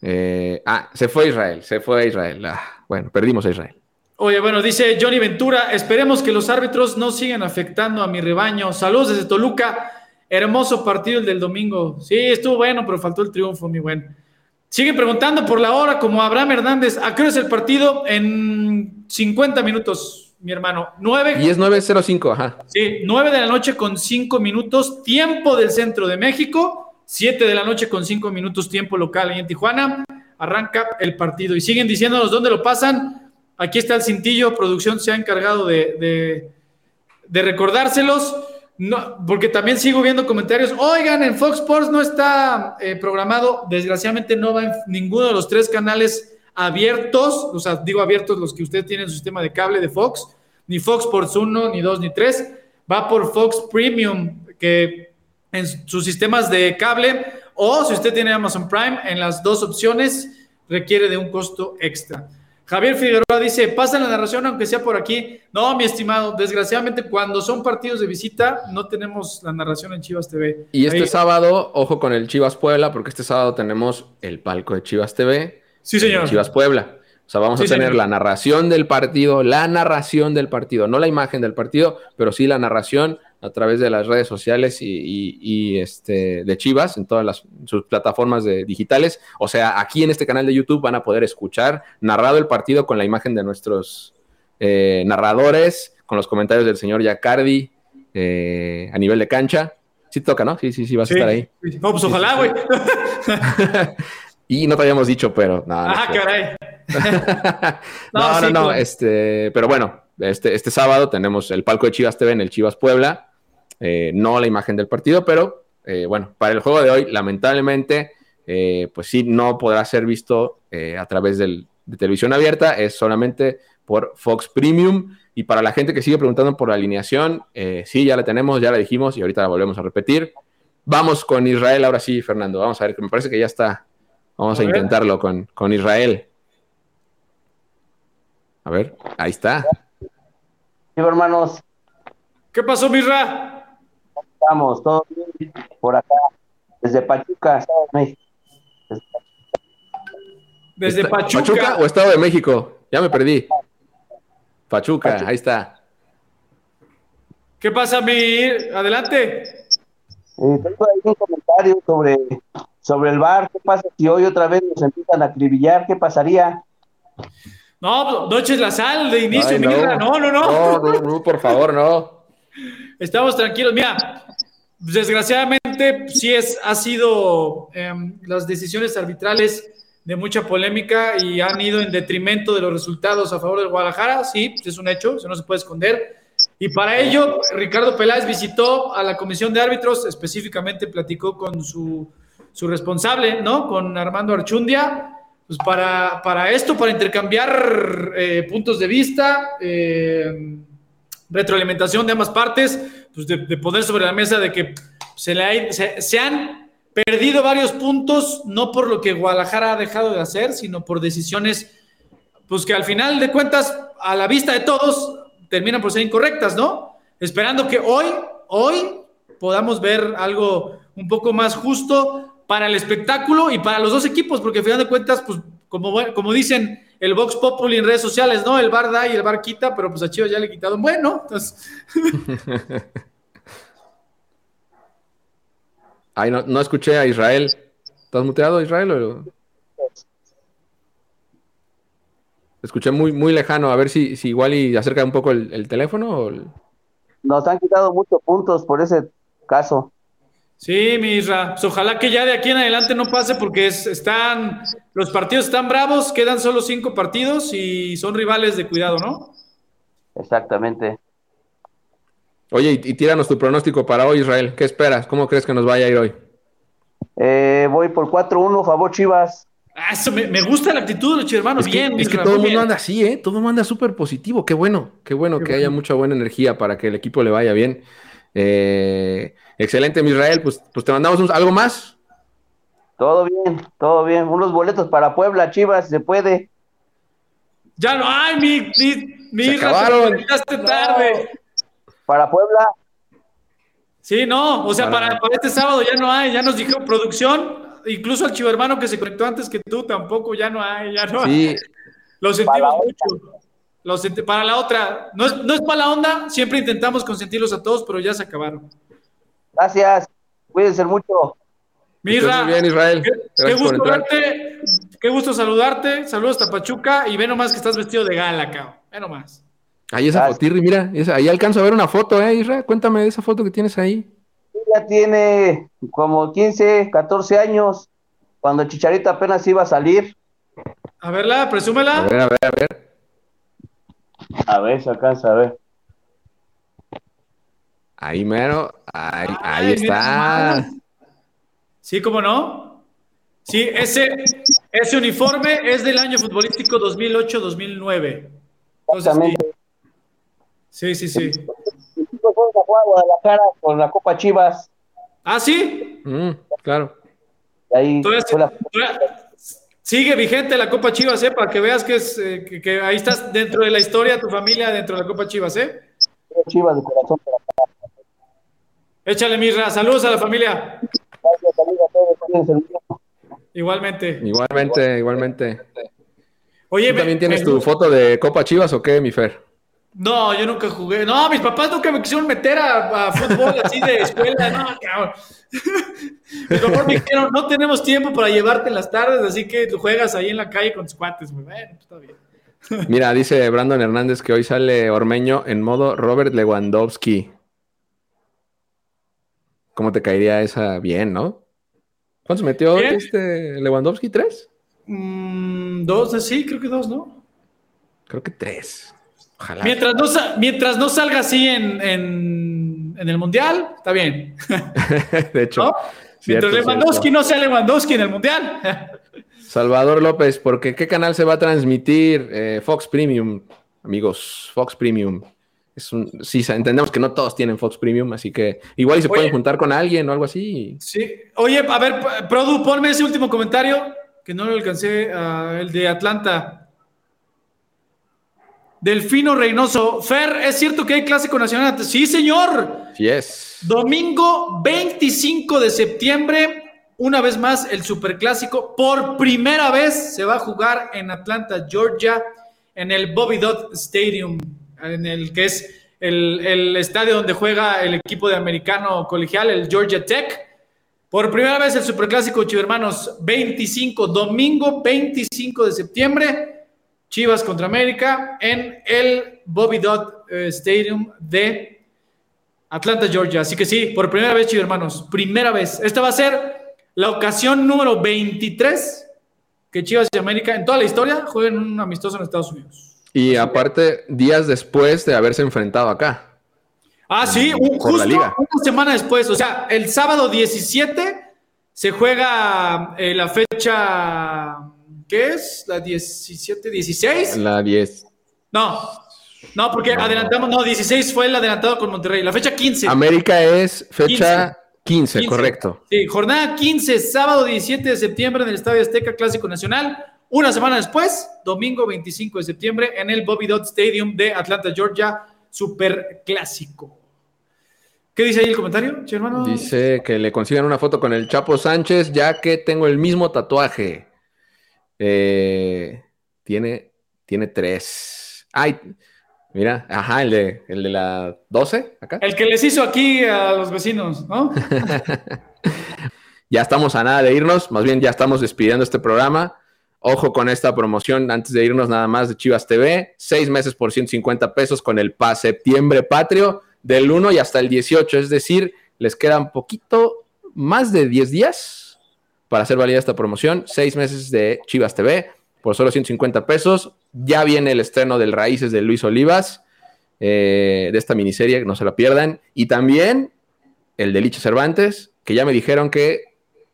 Eh, ah, se fue Israel, se fue Israel. Ah, bueno, perdimos a Israel. Oye, bueno, dice Johnny Ventura, esperemos que los árbitros no sigan afectando a mi rebaño. Saludos desde Toluca. Hermoso partido el del domingo. Sí, estuvo bueno, pero faltó el triunfo, mi buen. Siguen preguntando por la hora, como Abraham Hernández. ¿A qué hora es el partido? En 50 minutos, mi hermano. 9, Y es 9.05, ajá. sí, 9 de la noche con 5 minutos, tiempo del centro de México. 7 de la noche con 5 minutos, tiempo local ahí en Tijuana. Arranca el partido. Y siguen diciéndonos dónde lo pasan. Aquí está el cintillo. Producción se ha encargado de, de, de recordárselos. No, porque también sigo viendo comentarios. Oigan, en Fox Sports no está eh, programado. Desgraciadamente no va en ninguno de los tres canales abiertos. O sea, digo abiertos los que usted tiene en su sistema de cable de Fox. Ni Fox Sports 1, ni 2, ni 3. Va por Fox Premium, que en sus sistemas de cable. O si usted tiene Amazon Prime, en las dos opciones requiere de un costo extra. Javier Figueroa dice, pasa la narración aunque sea por aquí. No, mi estimado, desgraciadamente cuando son partidos de visita no tenemos la narración en Chivas TV. Y este Ahí- sábado, ojo con el Chivas Puebla, porque este sábado tenemos el palco de Chivas TV. Sí, señor. Chivas Puebla. O sea, vamos Sí, a tener señor. la narración del partido, la narración del partido, no la imagen del partido, pero sí la narración a través de las redes sociales y, y- y, este, de Chivas en todas las, sus plataformas de, digitales. O sea, aquí en este canal de YouTube van a poder escuchar narrado el partido con la imagen de nuestros eh, narradores, con los comentarios del señor Yacardi eh, a nivel de cancha. Sí te toca, ¿no? Sí, sí, sí, vas Sí. a estar ahí. No, pues ojalá, güey. Y no te habíamos dicho, pero no, no Ah, cierto. caray. No, no, sí, no, este, pero bueno, este, este sábado tenemos el palco de Chivas TV en el Chivas Puebla, eh, no la imagen del partido, pero eh, bueno, para el juego de hoy, lamentablemente, eh, pues sí, no podrá ser visto eh, a través del, de televisión abierta, es solamente por Fox Premium. Y para la gente que sigue preguntando por la alineación, eh, sí, ya la tenemos, ya la dijimos y ahorita la volvemos a repetir. Vamos con Israel, ahora sí, Fernando, vamos a ver, que me parece que ya está. Vamos A intentarlo con, con Israel. A ver, ahí está. Sí, hermanos, ¿Qué pasó, Mirra? Estamos todos bien por acá, desde Pachuca, Estado de México. Desde Está- Pachuca. o Estado de México? Ya me perdí. Pachuca, ahí está. ¿Qué pasa, mi? Adelante. Eh, tengo ahí un comentario sobre, sobre el bar. ¿Qué pasa si hoy otra vez nos empiezan a acribillar? ¿Qué pasaría? No, no eches la sal de inicio, Ay, Mirra. No, no, no. No, no, no, por favor, no. Estamos tranquilos. Mira, desgraciadamente sí es, ha sido em, las decisiones arbitrales de mucha polémica y han ido en detrimento de los resultados a favor del Guadalajara. Sí, es un hecho, eso no se puede esconder. Y para ello, Ricardo Peláez visitó a la comisión de árbitros, específicamente platicó con su, su responsable, ¿no? Con Armando Archundia, pues para, para esto, para intercambiar eh, puntos de vista, eh, retroalimentación de ambas partes, pues de, poner sobre la mesa de que se, le ha- se, se han perdido varios puntos, no por lo que Guadalajara ha dejado de hacer, sino por decisiones, pues que al final de cuentas, a la vista de todos, terminan por ser incorrectas, ¿no? Esperando que hoy, hoy podamos ver algo un poco más justo para el espectáculo y para los dos equipos, porque al final de cuentas, pues como, como dicen el Vox Populi en redes sociales, ¿no? El bar da y el bar quita, pero pues a Chivas ya le quitaron bueno, entonces... Ay, no, no escuché a Israel. ¿Estás muteado, Israel? o- Escuché muy, muy lejano. A ver si, si igual y acerca un poco el, el teléfono. o el- Nos han quitado muchos puntos por ese caso. Sí, mi Isra. Pues ojalá que ya de aquí en adelante no pase porque es- están los partidos están bravos, quedan solo cinco partidos y son rivales de cuidado, ¿no? Exactamente. Oye, y, y tíranos tu pronóstico para hoy, Israel. ¿Qué esperas? ¿Cómo crees que nos vaya a ir hoy? Eh, voy por 4-1, favor Chivas. Ah, eso me, me gusta la actitud de los hermanos. Es que, bien, es que todo el mundo anda así, ¿eh? Todo el mundo anda súper positivo. Qué bueno, qué bueno Qué que haya mucha buena energía para que el equipo le vaya bien. Eh, excelente, Israel. Pues, pues te mandamos un- algo más. Todo bien, todo bien. Unos boletos para Puebla, Chivas, si se puede. Ya no, ay, mi, mi, mi Se acabaron. te conectaste tarde. Para Puebla, Sí, no, o sea, Para- para, para este sábado ya no hay, ya nos dijo producción, incluso al chivo hermano que se conectó antes que tú, tampoco ya no hay, ya no hay. Sí, Lo Para sentimos mucho. Lo senti- para la otra, no es, no es para la onda, siempre intentamos consentirlos a todos, pero ya se acabaron. Gracias. Cuídense mucho. Mirra, muy bien, Israel. qué, gusto verte, qué gusto saludarte, saludos hasta Pachuca y ve nomás que estás vestido de gala, cabrón, ve nomás. Ahí esa fotirri, mira, esa- ahí alcanzo a ver una foto, ¿eh, Israel? Cuéntame de esa foto que tienes ahí. Ya tiene como 15, 14 años, cuando Chicharito apenas iba a salir. A verla, A presúmela. ver, a ver, a ver. A ver, se alcanza a ver. Ahí mero, ahí, ahí Ay, mira está. Sí, ¿cómo no? Sí, ese, ese uniforme es del año futbolístico 2008-2009. Entonces, sí. Exactamente. sí, sí, sí. Guadalajara con la Copa Chivas. Ah, sí. Mm, claro. Ahí la- Sigue vigente la Copa Chivas, ¿eh? Para que veas que, es, eh, que, que ahí estás dentro de la historia, tu familia dentro de la Copa Chivas, ¿eh? Chivas de corazón para. Échale, Mirra. Saludos a la familia. Gracias, amigos, a todos. mucho. Igualmente. Igualmente, igualmente. Oye, ¿Tú también me- tienes me- tu foto de Copa Chivas o qué, mi Fer? No, yo nunca jugué. No, mis papás nunca me quisieron meter a, a fútbol así de escuela. No, cabrón. Mis papás me dijeron, no tenemos tiempo para llevarte en las tardes, así que tú juegas ahí en la calle con tus cuates. Bueno, pues está bien. Mira, dice Brandon Hernández que hoy sale Ormeño en modo Robert Lewandowski. ¿Cómo te caería esa? Bien, ¿no? ¿Cuántos metió este Lewandowski? ¿Tres? Mm, dos, sí, creo que dos, ¿no? Creo que tres. Ojalá. Mientras no, mientras no salga así en, en, en el Mundial, está bien. de hecho. ¿no? cierto, Mientras Lewandowski cierto. no sea Lewandowski en el Mundial. Salvador López, porque ¿qué canal se va a transmitir? Eh, Fox Premium, amigos, Fox Premium. Es un, sí, entendemos que no todos tienen Fox Premium, así que igual y se Oye. pueden juntar con alguien o algo así. Sí. Oye, a ver, Produ, ponme ese último comentario que no lo alcancé, el de Atlanta. Delfino Reynoso. Fer, ¿es cierto que hay clásico nacional? Sí, señor. Yes. Domingo 25 de septiembre, una vez más el Superclásico. Por primera vez se va a jugar en Atlanta, Georgia, en el Bobby Dodd Stadium, en el que es el, estadio donde juega el equipo de americano colegial, el Georgia Tech. Por primera vez el Superclásico, Chivermanos, 25, domingo 25 de septiembre, Chivas contra América en el Bobby Dodd eh, Stadium de Atlanta, Georgia. Así que sí, por primera vez, Chivo hermanos, primera vez. Esta va a ser la ocasión número 23 que Chivas y América en toda la historia jueguen un amistoso en Estados Unidos. Y aparte, días después de haberse enfrentado acá. Ah, sí, un- Por la justo liga. una semana después. O sea, el sábado 17 se juega eh, la fecha. ¿Qué es? ¿La 17, 16? La 10. No, no, porque adelantamos. No, 16 fue el adelantado con Monterrey. La fecha 15. América es fecha 15, 15. correcto. Sí, jornada 15, sábado 17 de septiembre en el Estadio Azteca Clásico Nacional. Una semana después, domingo 25 de septiembre, en el Bobby Dodd Stadium de Atlanta, Georgia, Super Clásico. ¿Qué dice ahí el comentario, hermano? Dice que le consigan una foto con el Chapo Sánchez, ya que tengo el mismo tatuaje. Eh, tiene, tiene tres. Ay, mira, ajá, el de, el de la 12, acá. El que les hizo aquí a los vecinos, ¿no? Ya estamos a nada de irnos, más bien ya estamos despidiendo este programa. Ojo con esta promoción antes de irnos nada más de Chivas TV. Seis meses por 150 pesos con el PAS Septiembre Patrio del 1 y hasta el 18. Es decir, les quedan poquito más de 10 días para hacer válida esta promoción. Seis meses de Chivas TV por solo 150 pesos. Ya viene el estreno del Raíces de Luis Olivas, eh, de esta miniserie, no se la pierdan. Y también el de Licho Cervantes, que ya me dijeron que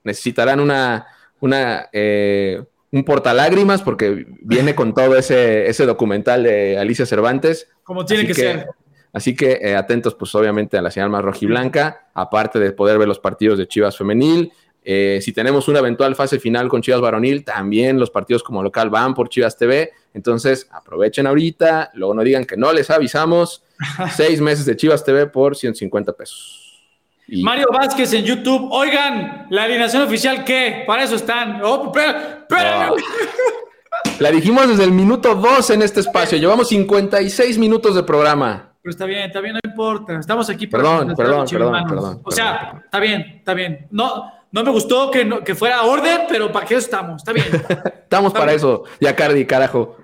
necesitarán una, una eh, un portalágrimas porque viene con todo ese, ese documental de Alicia Cervantes. Como tiene que, ser. Así que eh, atentos, pues obviamente a la señal más rojiblanca, aparte de poder ver los partidos de Chivas Femenil. Eh, si tenemos una eventual fase final con Chivas Varonil, también los partidos como local van por Chivas TV. Entonces aprovechen ahorita, luego no digan que no les avisamos. Seis meses de Chivas TV por 150 pesos. Y- Mario Vázquez en YouTube. Oigan, la alineación oficial, ¿qué? Para eso están. Oh, espera. No. La dijimos desde el minuto 2 en este espacio. Llevamos 56 minutos de programa. Pero está bien, está bien, no importa. Estamos aquí para Perdón, perdón, perdón, perdón, O sea, está bien, está bien. No, no me gustó que, no- que fuera orden, pero ¿para qué estamos? Está bien. Estamos para eso. Ya, Cardi, carajo.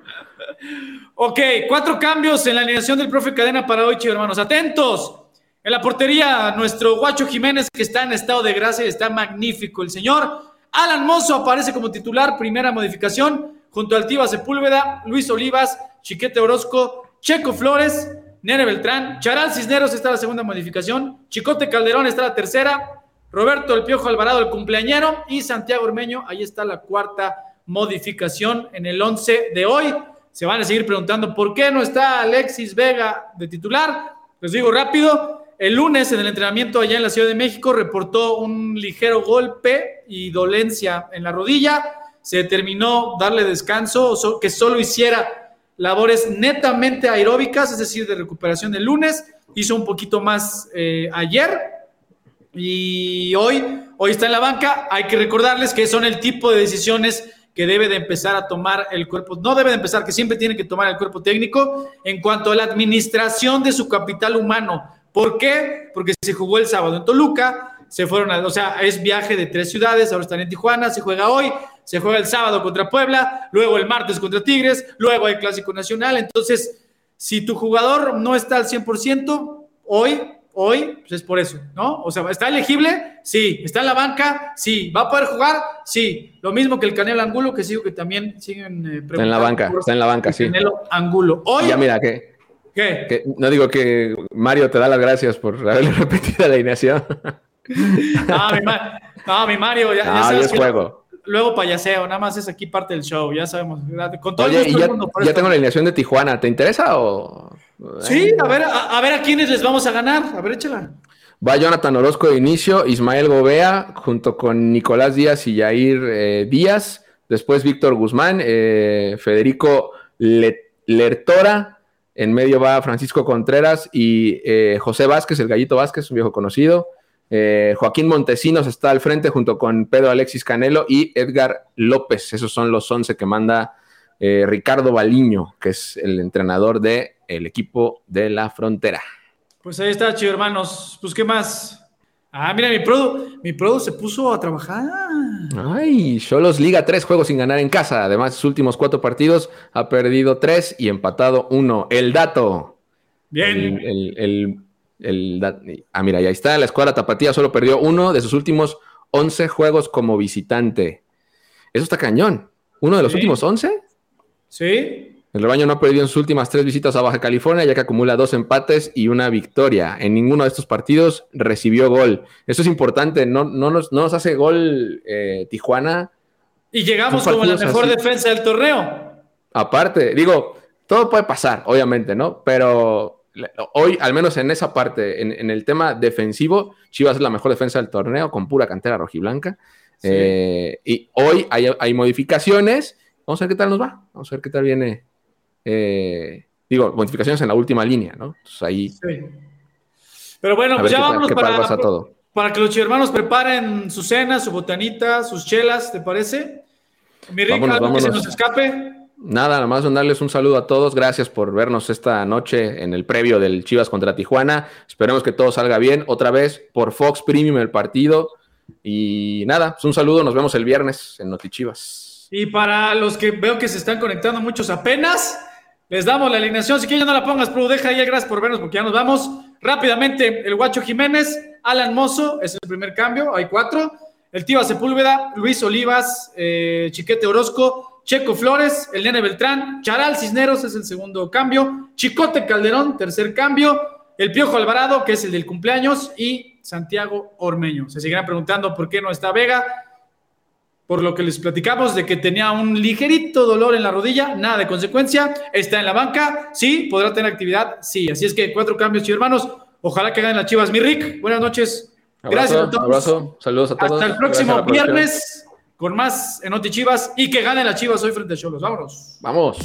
ok, cuatro cambios en la alineación del profe Cadena para hoy, hermanos. Atentos. En la portería, nuestro Guacho Jiménez, que está en estado de gracia y está magnífico. El señor Alan Mozo aparece como titular, primera modificación, junto a Altiva Sepúlveda, Luis Olivas, Chiquete Orozco, Checo Flores, Nere Beltrán, Charal Cisneros está la segunda modificación, Chicote Calderón está la tercera, Roberto El Piojo Alvarado el cumpleañero y Santiago Ormeño, ahí está la cuarta modificación en el 11 de hoy. Se van a seguir preguntando por qué no está Alexis Vega de titular. Les digo rápido, el lunes en el entrenamiento allá en la Ciudad de México reportó un ligero golpe y dolencia en la rodilla. se determinó darle descanso, que solo hiciera labores netamente aeróbicas, es decir, de recuperación el lunes, hizo un poquito más eh, ayer y hoy, hoy está en la banca. Hay que recordarles que son el tipo de decisiones que debe de empezar a tomar el cuerpo, no debe de empezar, que siempre tiene que tomar el cuerpo técnico en cuanto a la administración de su capital humano. ¿Por qué? Porque se jugó el sábado en Toluca, se fueron a, o sea, es viaje de tres ciudades, ahora están en Tijuana, se juega hoy, se juega el sábado contra Puebla, luego el martes contra Tigres, luego hay Clásico Nacional. Entonces, si tu jugador no está al 100%, hoy, hoy, pues es por eso, ¿no? O sea, ¿está elegible? Sí. ¿Está en la banca? Sí. ¿Va a poder jugar? Sí. Lo mismo que el Canelo Angulo, que sigo que también siguen eh, Está en la banca, está en la banca, sí. Canelo Angulo. Hoy. Ya mira, ¿qué? No digo que Mario te da las gracias por haberle repetido la alineación. no, mi, Mario, ya, ya sabes juego luego payaseo, nada más es aquí parte del show, ya sabemos. Con todo Oye, ya, ya tengo la alineación de Tijuana, ¿te interesa o...? Sí, a ver, a, ver a quiénes les vamos a ganar, a ver, échala. Va Jonathan Orozco de inicio, Ismael Gobea, junto con Nicolás Díaz y Jair eh, Díaz, después Víctor Guzmán, eh, Federico Lertora, en medio va Francisco Contreras y eh, José Vázquez, el gallito Vázquez, un viejo conocido, eh, Joaquín Montesinos está al frente junto con Pedro Alexis Canelo y Edgar López. Esos son los 11 que manda eh, Ricardo Baliño, que es el entrenador del el equipo de la frontera. Pues ahí está, chido hermanos. Pues, ¿qué más? Ah, mira, mi pro, mi pro se puso a trabajar. Ay, Cholos Liga tres juegos sin ganar en casa. Además, sus últimos cuatro partidos ha perdido tres y empatado uno. El dato. Bien. el ah, mira, ahí está. La escuadra Tapatía solo perdió uno de sus últimos 11 juegos como visitante. Eso está cañón. ¿Uno de los últimos 11? Sí. El rebaño no ha perdido en sus últimas tres visitas a Baja California, ya que acumula dos empates y una victoria. En ninguno de estos partidos recibió gol. Eso es importante. No, no, nos, no nos hace gol eh, Tijuana. Y llegamos como la mejor defensa del torneo. Aparte, digo, todo puede pasar, obviamente, ¿no? Pero hoy, al menos en esa parte, en, el tema defensivo, Chivas es la mejor defensa del torneo con pura cantera rojiblanca. Eh, y hoy hay, modificaciones. Vamos a ver qué tal nos va. Vamos a ver qué tal viene. Eh, digo, modificaciones en la última línea, ¿no? Entonces ahí. Pero bueno, pues ya vamos para, todo. para que los hermanos preparen su cena, su botanita, sus chelas, ¿te parece? Mi rica, que se nos escape. Nada, nada más darles un saludo a todos. Gracias por vernos esta noche en el previo del Chivas contra Tijuana. Esperemos que todo salga bien. Otra vez por Fox Premium el partido. Y nada, pues un saludo. Nos vemos el viernes en Notichivas. Y para los que veo que se están conectando muchos apenas, les damos la alineación. Si ya no la pongas, pero deja ahí. Gracias por vernos porque ya nos vamos. Rápidamente, el Guacho Jiménez, Alan Mozo, es el primer cambio. Hay cuatro. El Tiva Sepúlveda, Luis Olivas, eh, Chiquete Orozco. Checo Flores, el Nene Beltrán, Charal Cisneros es el segundo cambio, Chicote Calderón, tercer cambio, el Piojo Alvarado, que es el del cumpleaños, y Santiago Ormeño. Se seguirán preguntando por qué no está Vega, por lo que les platicamos de que tenía un ligerito dolor en la rodilla, nada de consecuencia, está en la banca, sí, podrá tener actividad, sí. Así es que cuatro cambios, y hermanos. Ojalá que ganen las chivas. Mi Rick, buenas noches. Gracias a todos. Abrazo, saludos a todos. Hasta el próximo viernes con más en Chivas y que gane las Chivas hoy frente a Cholos. Vámonos. Vamos.